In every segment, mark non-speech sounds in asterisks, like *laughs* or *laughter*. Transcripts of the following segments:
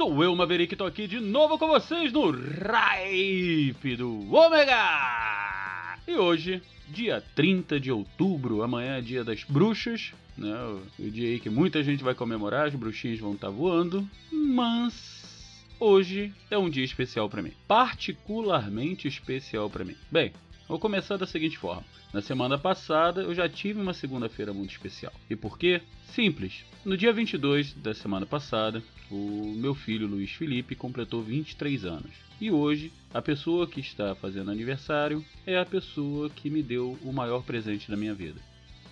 Sou eu, Maverick, tô aqui de novo com vocês no Ripe do Ômega! E hoje, dia 30 de outubro, amanhã é dia das bruxas, né? O dia aí que muita gente vai comemorar, as bruxinhas vão estar voando, mas hoje é um dia especial pra mim. Particularmente especial pra mim. Bem, Vou começar da seguinte forma. Na semana passada eu já tive uma segunda-feira muito especial. E por quê? Simples. No dia 22 da semana passada, o meu filho Luiz Felipe completou 23 anos. E hoje, a pessoa que está fazendo aniversário é a pessoa que me deu o maior presente da minha vida.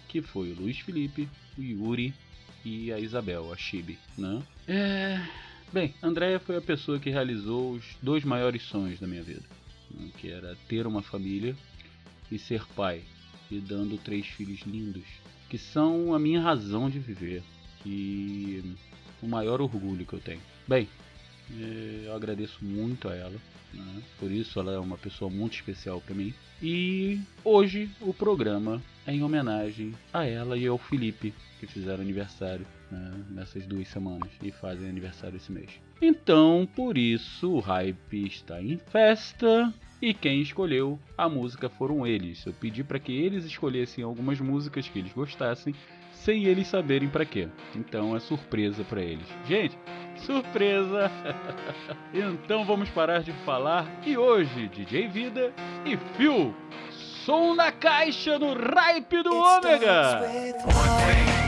Que foi o Luiz Felipe, o Yuri e a Isabel, a Chibi, né? É... Bem, Andréia foi a pessoa que realizou os dois maiores sonhos da minha vida. Né? Que era ter uma família e ser pai, e dando três filhos lindos, que são a minha razão de viver e o maior orgulho que eu tenho. Bem, eh, eu agradeço muito a ela, né? por isso ela é uma pessoa muito especial para mim. E hoje o programa é em homenagem a ela e ao Felipe, que fizeram aniversário né, nessas duas semanas e fazem aniversário esse mês. Então, por isso, o hype está em festa e quem escolheu a música foram eles. Eu pedi para que eles escolhessem algumas músicas que eles gostassem, sem eles saberem para quê. Então é surpresa para eles. Gente, surpresa! *laughs* então vamos parar de falar e hoje DJ Vida e Phil, som na caixa no Ripe do Ômega.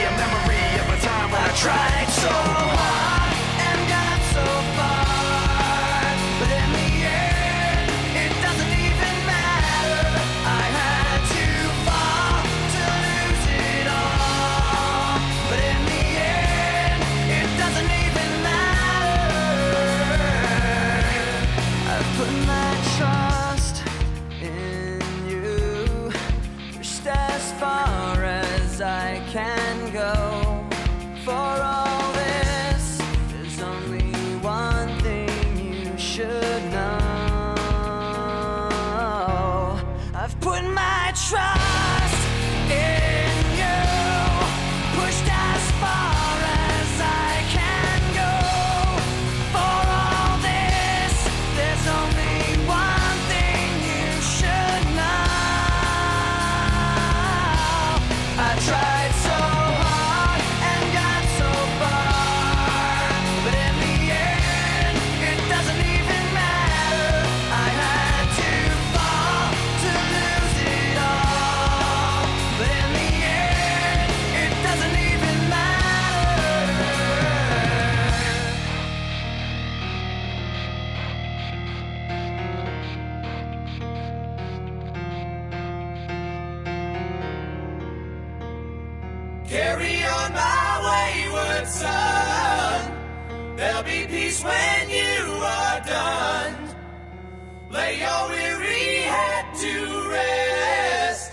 tried so hard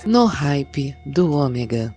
No hype do Ômega.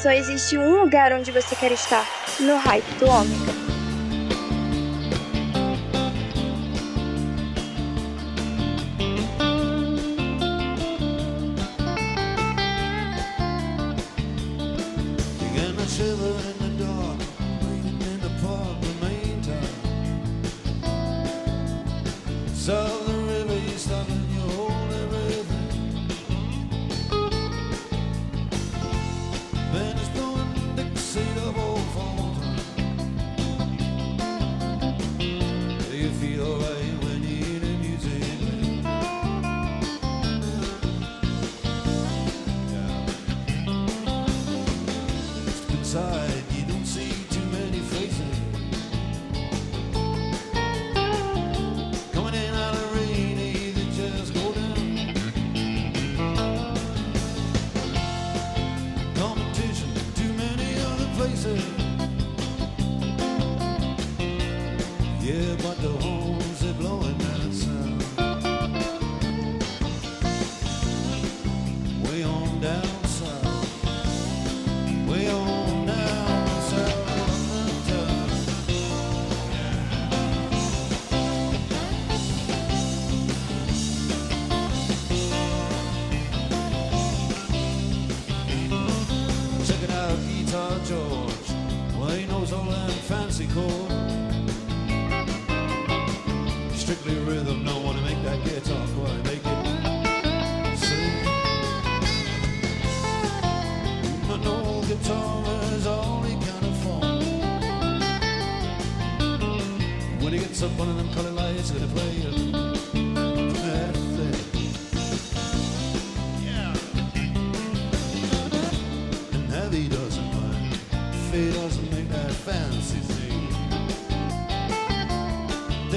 só existe um lugar onde você quer estar: no hype do Ômega.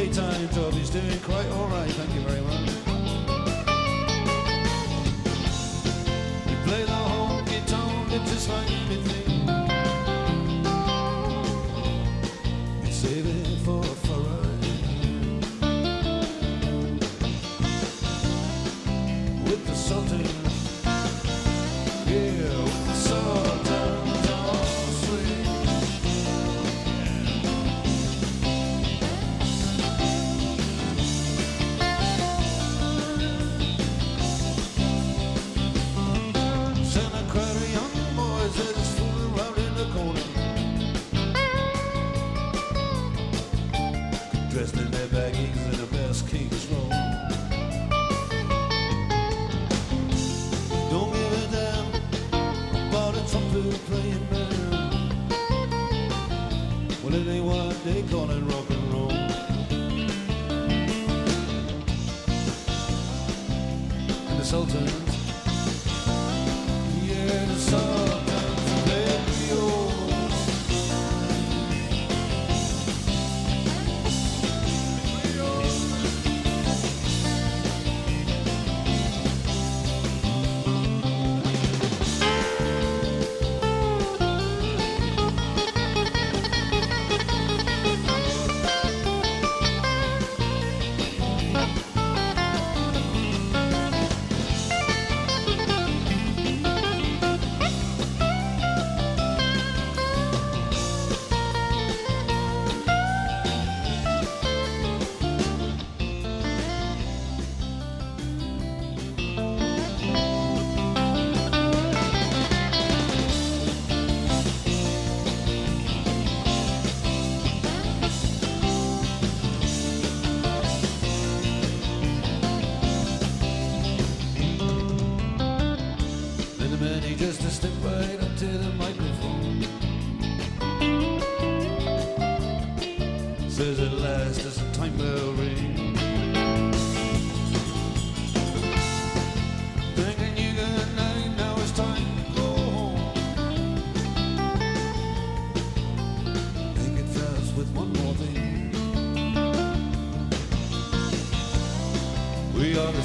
daytime job. He's doing quite all right, thank you very much. He played the honky tonk it's his fine.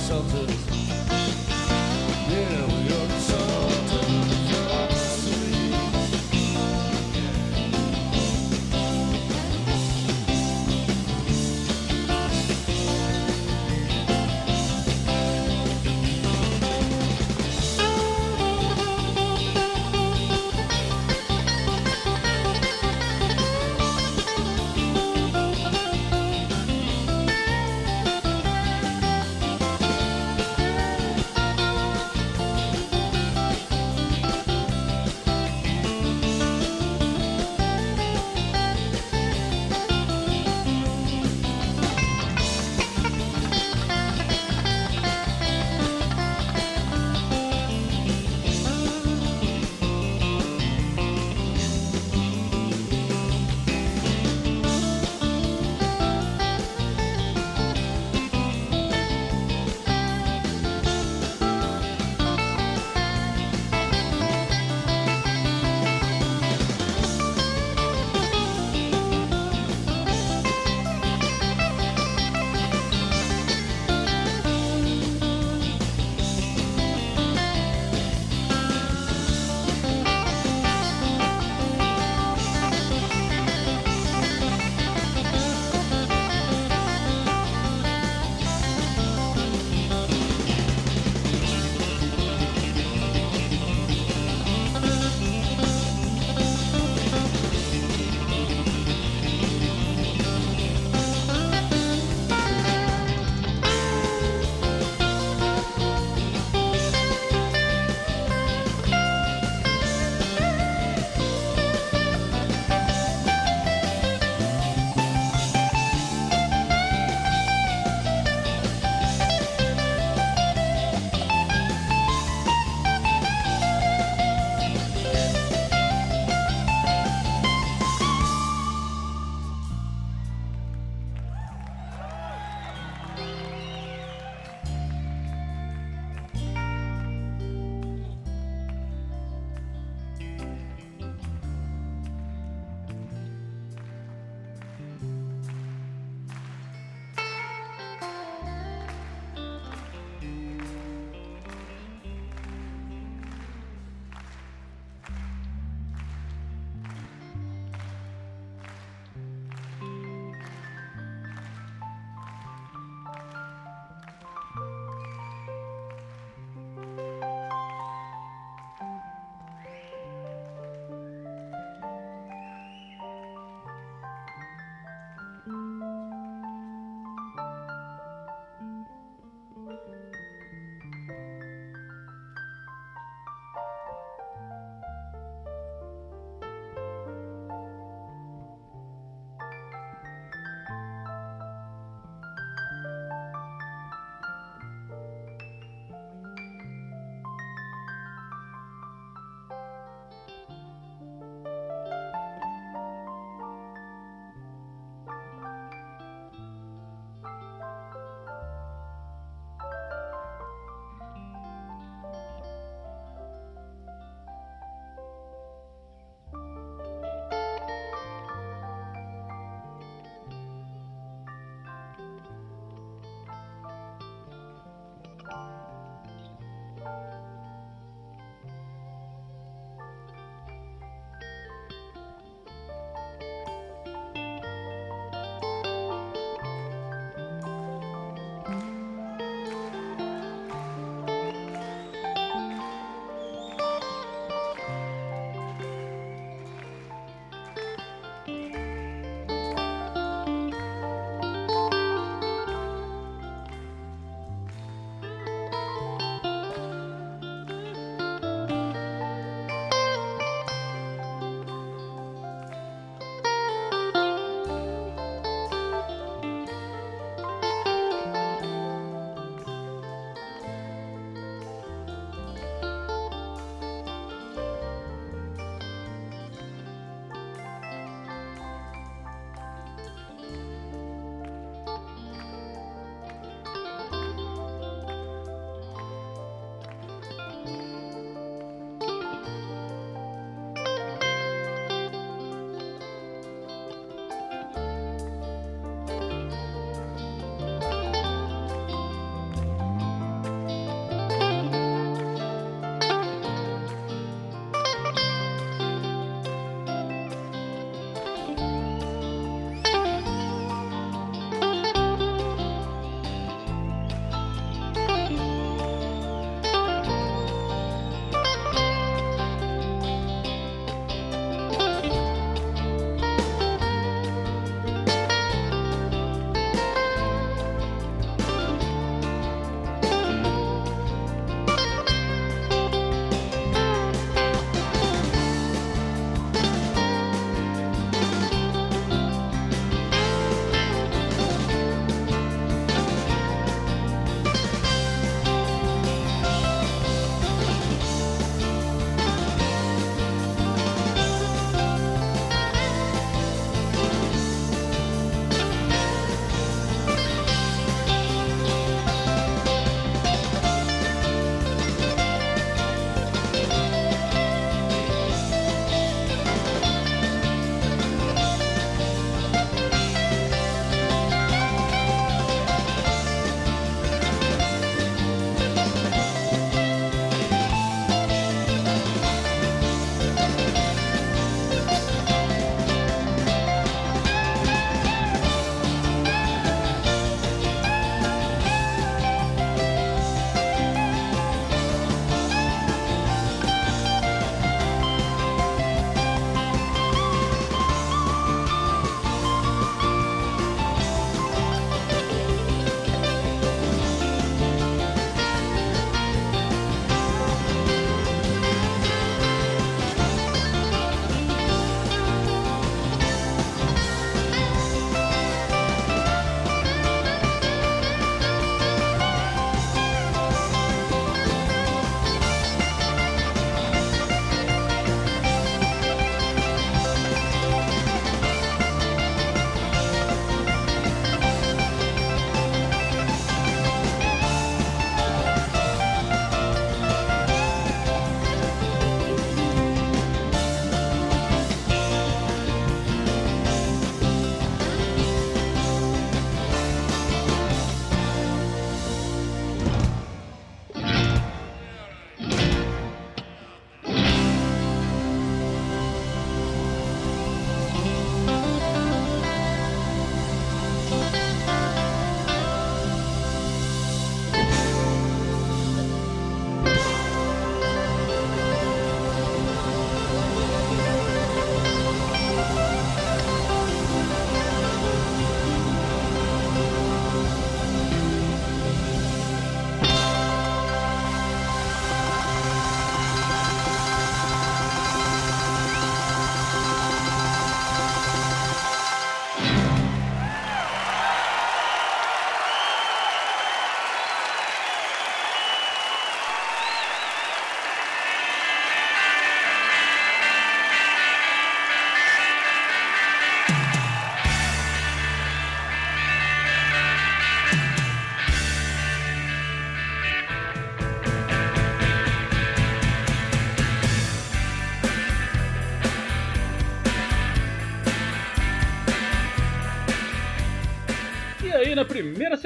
上次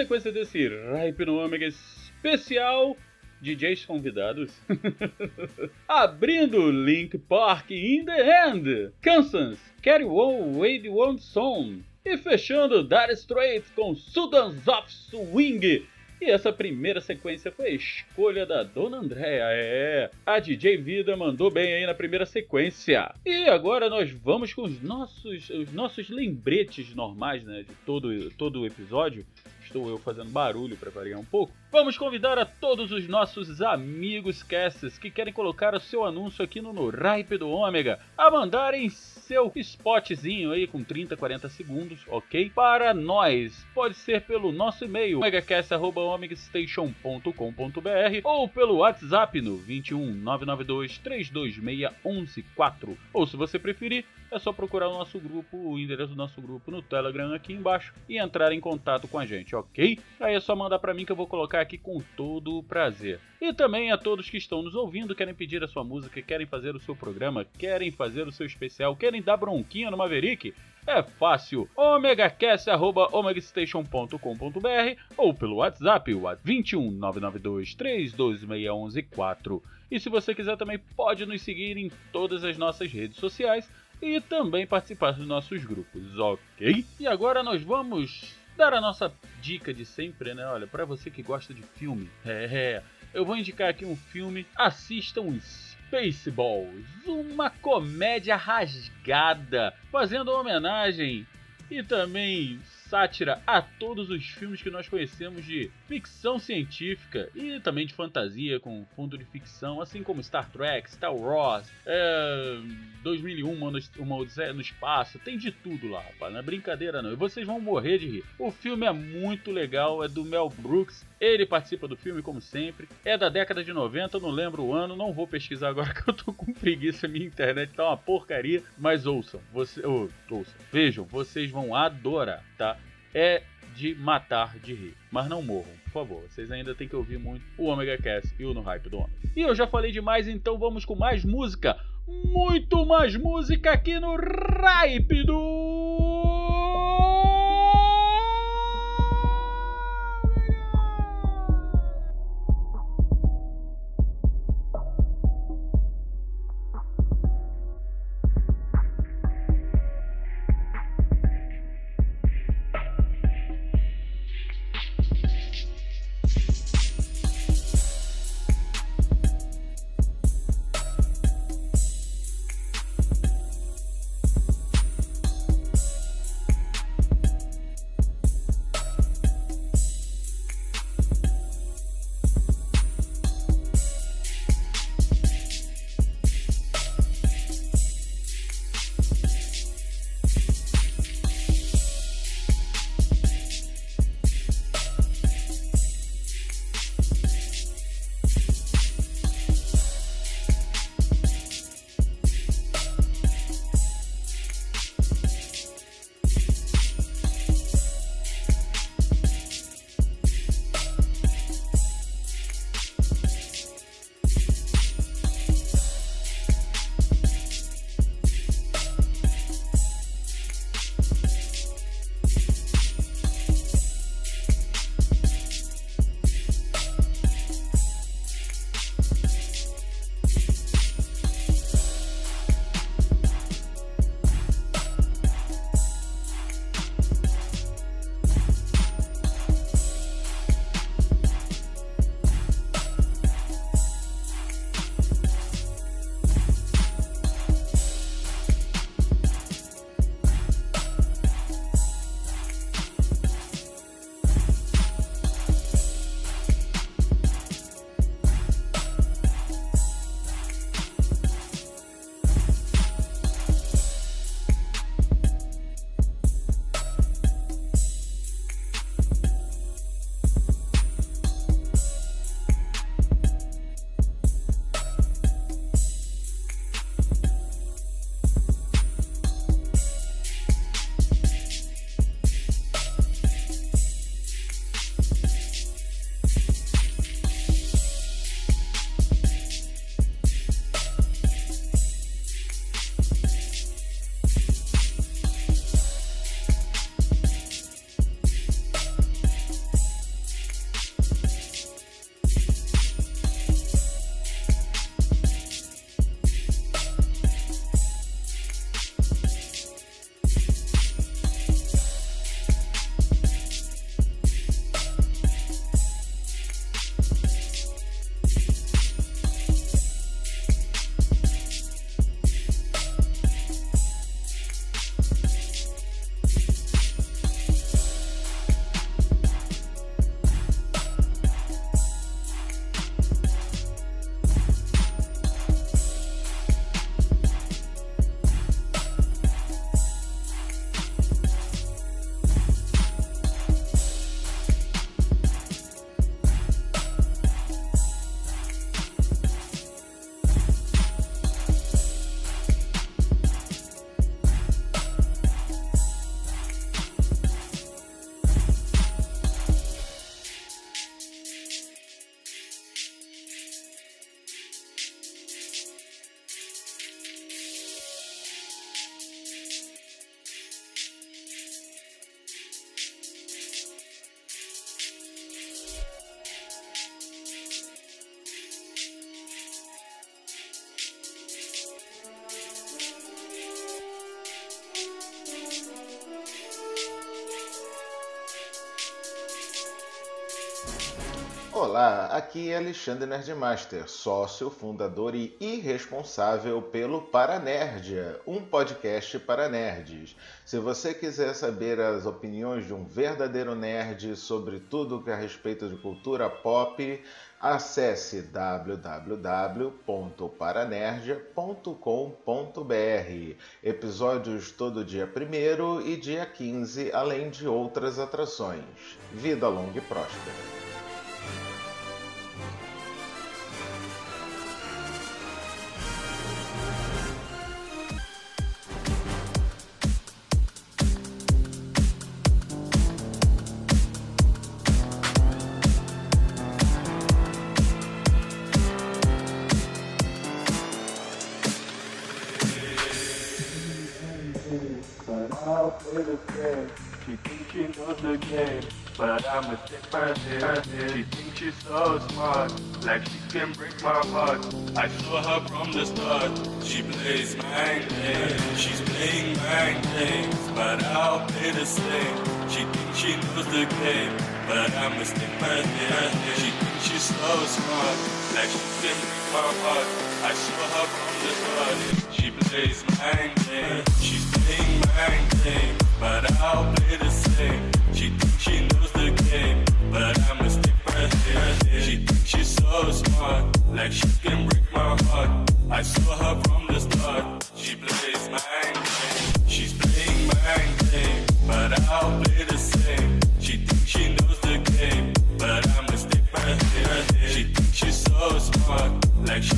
sequência desse no Ômega especial DJs convidados. *laughs* Abrindo Link Park in the End, Kansas, Carry On, Wade One Song. E fechando Dire Straits com Sudans of Swing. E essa primeira sequência foi a escolha da Dona Andréa. É, a DJ Vida mandou bem aí na primeira sequência. E agora nós vamos com os nossos, os nossos lembretes normais, né, de todo, todo o episódio estou eu fazendo barulho para variar um pouco, vamos convidar a todos os nossos amigos casters que querem colocar o seu anúncio aqui no, Ripe do Ômega a mandarem seu spotzinho aí com 30, 40 segundos, ok? Para nós. Pode ser pelo nosso e-mail, omegacast.omegastation.com.br ou pelo WhatsApp no 21 992 326 114. Ou se você preferir, é só procurar o nosso grupo, o endereço do nosso grupo no Telegram aqui embaixo e entrar em contato com a gente, ok? Aí é só mandar para mim que eu vou colocar aqui com todo o prazer. E também a todos que estão nos ouvindo, querem pedir a sua música, querem fazer o seu programa, querem fazer o seu especial, querem dar bronquinha no Maverick, é fácil. omegacast.omegastation.com.br ou pelo WhatsApp, o 21 992 32614. E se você quiser também pode nos seguir em todas as nossas redes sociais e também participar dos nossos grupos, ok? E agora nós vamos dar a nossa dica de sempre, né? Olha, para você que gosta de filme, *laughs* é, eu vou indicar aqui um filme, assistam Spaceballs, uma comédia rasgada, fazendo homenagem e também sátira a todos os filmes que nós conhecemos de ficção científica e também de fantasia com fundo de ficção, assim como Star Trek, Star Wars, é, 2001, uma, uma Odisseia no Espaço, tem de tudo lá, rapaz, não é brincadeira não. E vocês vão morrer de rir. O filme é muito legal, é do Mel Brooks, ele participa do filme como sempre, é da década de 90, não lembro o ano, não vou pesquisar agora *laughs* que eu tô com preguiça, minha internet tá uma porcaria, mas ouçam, você, oh, ouçam, vejam, vocês vão adorar, tá? é de matar de rir. Mas não morram, por favor. Vocês ainda têm que ouvir muito o Omega Cast e o No Hype do Homem. E eu já falei demais, então vamos com mais música. Muito mais música aqui no Hype do Olá, aqui é Alexandre Nerdmaster, sócio, fundador e irresponsável pelo Paranerdia, um podcast para nerds. Se você quiser saber as opiniões de um verdadeiro nerd sobre tudo que é a respeito de cultura pop, acesse www.paranerdia.com.br. Episódios todo dia 1 e dia 15, além de outras atrações. Vida longa e próspera. I'm a stick person. She thinks she's so smart, like she can break my heart. I saw her from the start. She plays mind games, she's playing mind games, but I'll play the same. She thinks she knows the game, but I'm a stick person. She thinks she's so smart, like she can break my heart. I saw her from the start. She plays mind games, she's playing mind games, but I'll play the same. She thinks she knows game, but I'm a person. She thinks she's so smart, like she can break my heart. I saw her from the start. She plays my games, she's playing my games, but I'll play the same. She thinks she knows the game, but I'm a stick person. She thinks she's so smart, like she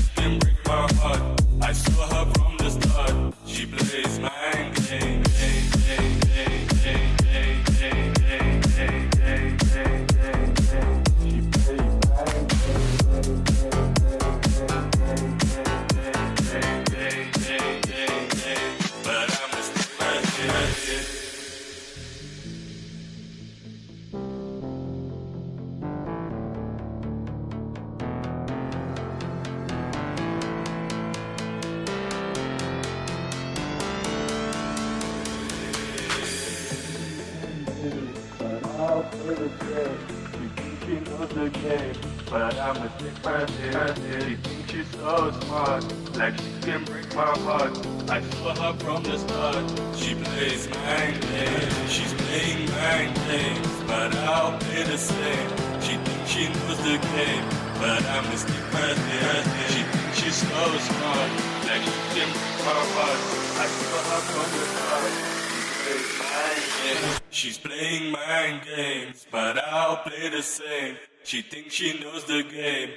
She thinks she knows the game,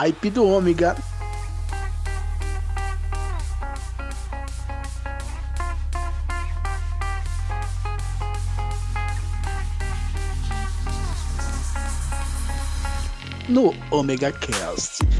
hype do Ômega. No Omega Cast.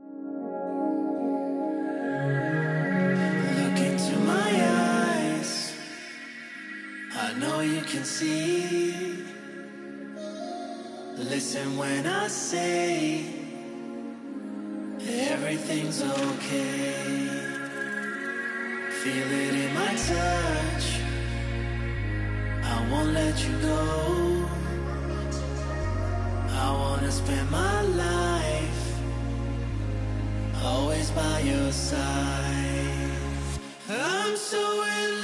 Know you can see. Listen when I say everything's okay. Feel it in my touch. I won't let you go. I wanna spend my life always by your side. I'm so in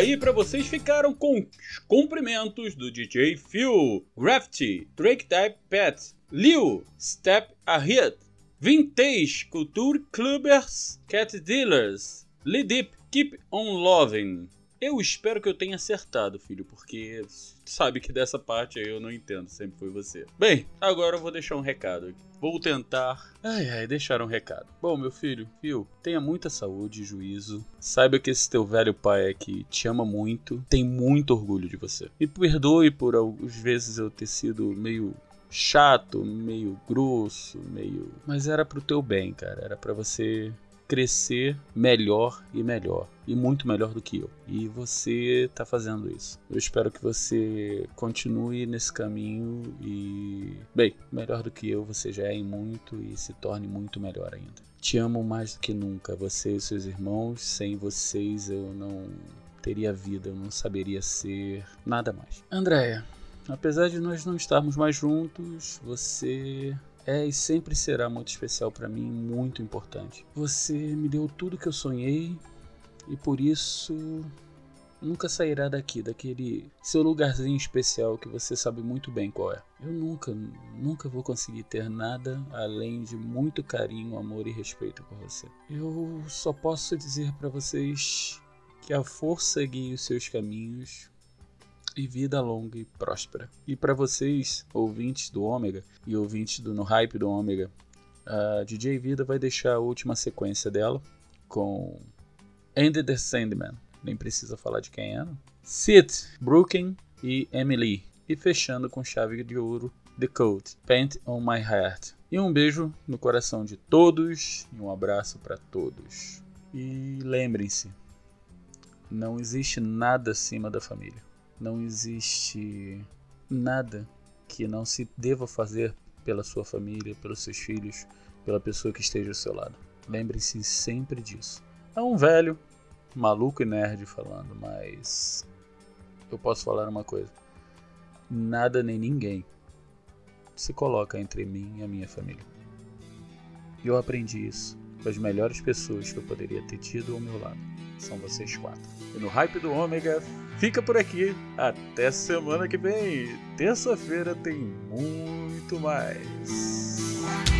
aí, pra vocês ficaram com os cumprimentos do DJ Phil, Graffiti, Drake Type Pet, Liu, Step Ahead, Vintage, Culture Clubbers, Cat Dealers, Lidip, Keep On Loving. Eu espero que eu tenha acertado, filho, porque sabe que dessa parte aí eu não entendo, sempre foi você. Bem, agora eu vou deixar um recado aqui. Vou tentar. Ai, ai, deixar um recado. Bom, meu filho, Phil, tenha muita saúde e juízo. Saiba que esse teu velho pai aqui te ama muito, tem muito orgulho de você. Me perdoe por algumas vezes eu ter sido meio chato, meio grosso, meio. Mas era pro teu bem, cara. Era para você crescer melhor e melhor. E muito melhor do que eu. E você tá fazendo isso. Eu espero que você continue nesse caminho e. Bem, melhor do que eu você já é em muito e se torne muito melhor ainda. Te amo mais do que nunca, você e seus irmãos. Sem vocês eu não teria vida, eu não saberia ser nada mais. Andréia, apesar de nós não estarmos mais juntos, você é e sempre será muito especial para mim, muito importante. Você me deu tudo que eu sonhei e por isso nunca sairá daqui, daquele seu lugarzinho especial que você sabe muito bem qual é. Eu nunca, nunca vou conseguir ter nada além de muito carinho, amor e respeito por você. Eu só posso dizer para vocês que a força guie os seus caminhos e vida longa e próspera. E para vocês, ouvintes do Ômega e ouvintes do No Hype do Ômega, a DJ Vida vai deixar a última sequência dela com Andy the Sandman. Nem precisa falar de quem é. Sid, Brooklyn e Emily. E fechando com chave de ouro The Code, Paint on My Heart. E um beijo no coração de todos e um abraço para todos. E lembrem-se, não existe nada acima da família. Não existe nada que não se deva fazer pela sua família, pelos seus filhos, pela pessoa que esteja ao seu lado. Lembre-se sempre disso. É um velho, maluco e nerd falando, mas eu posso falar uma coisa: nada nem ninguém se coloca entre mim e a minha família. E eu aprendi isso com as melhores pessoas que eu poderia ter tido ao meu lado. São vocês quatro. E no hype do Ômega fica por aqui. Até semana que vem. Terça-feira tem muito mais.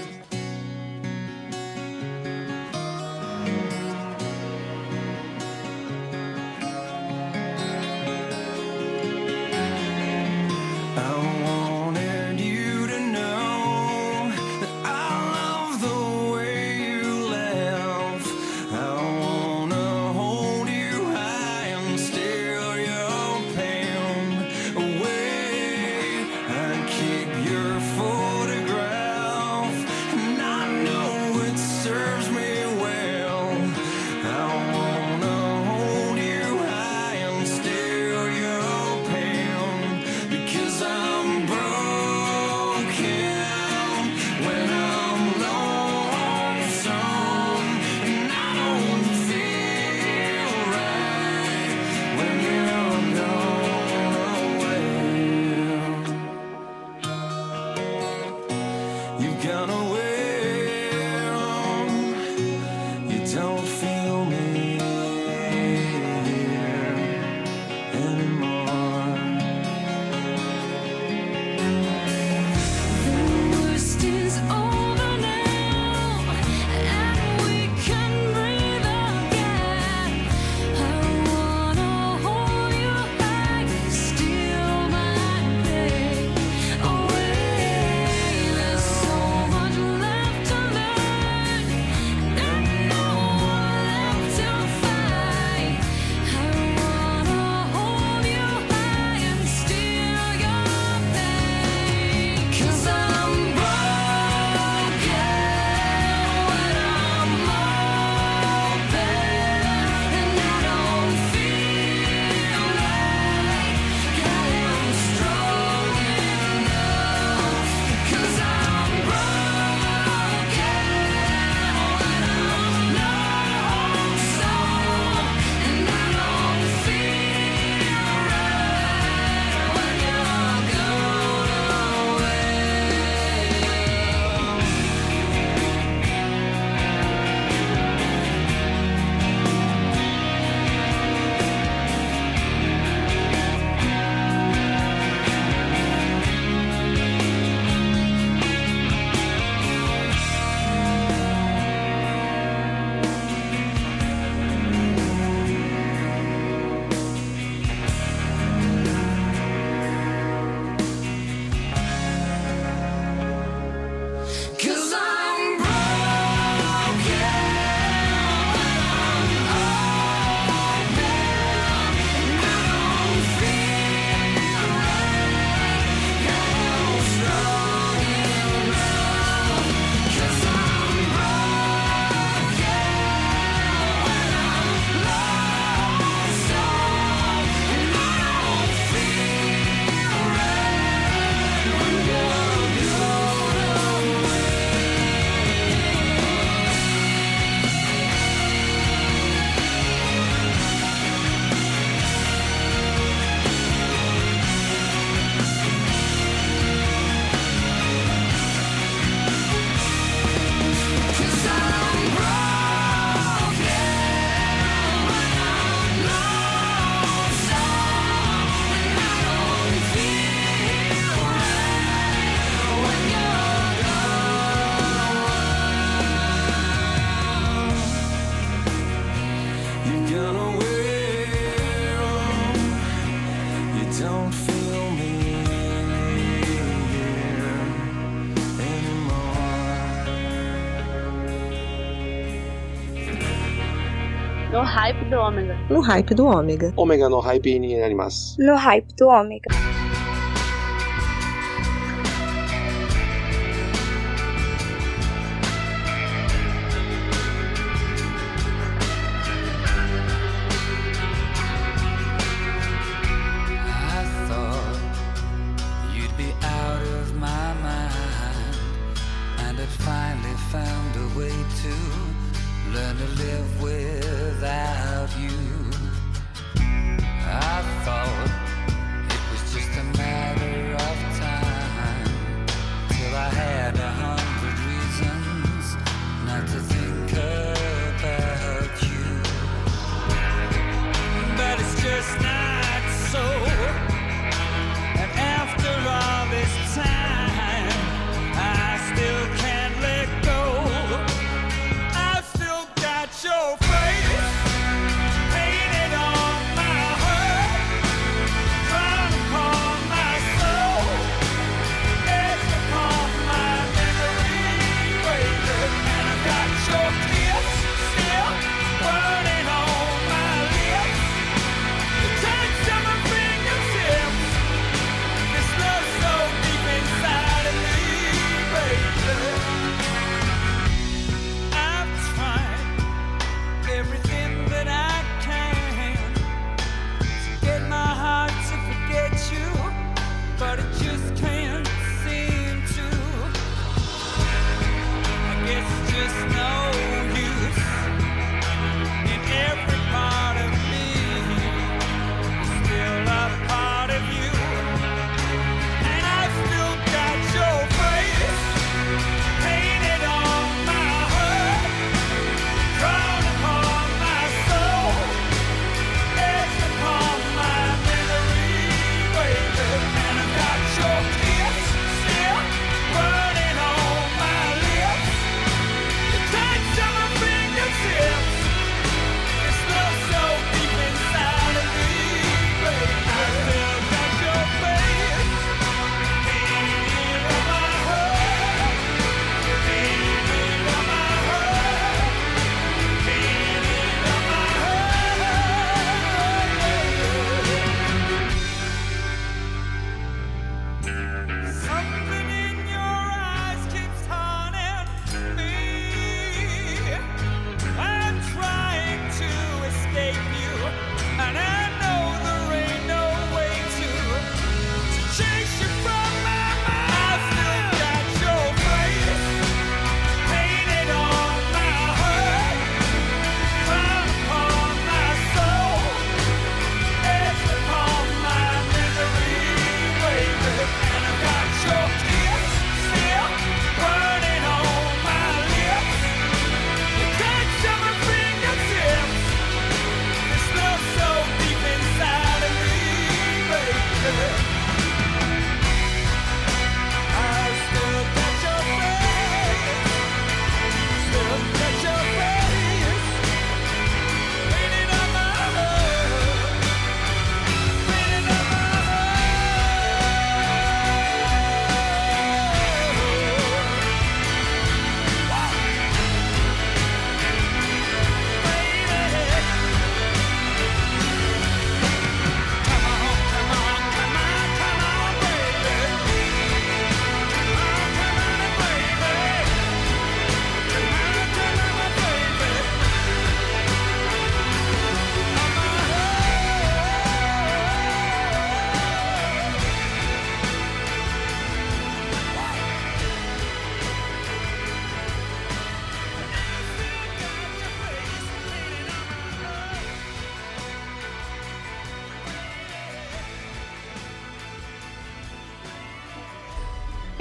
do ômega. No hype do ômega. Ômega no hype ni animas. No hype do ômega.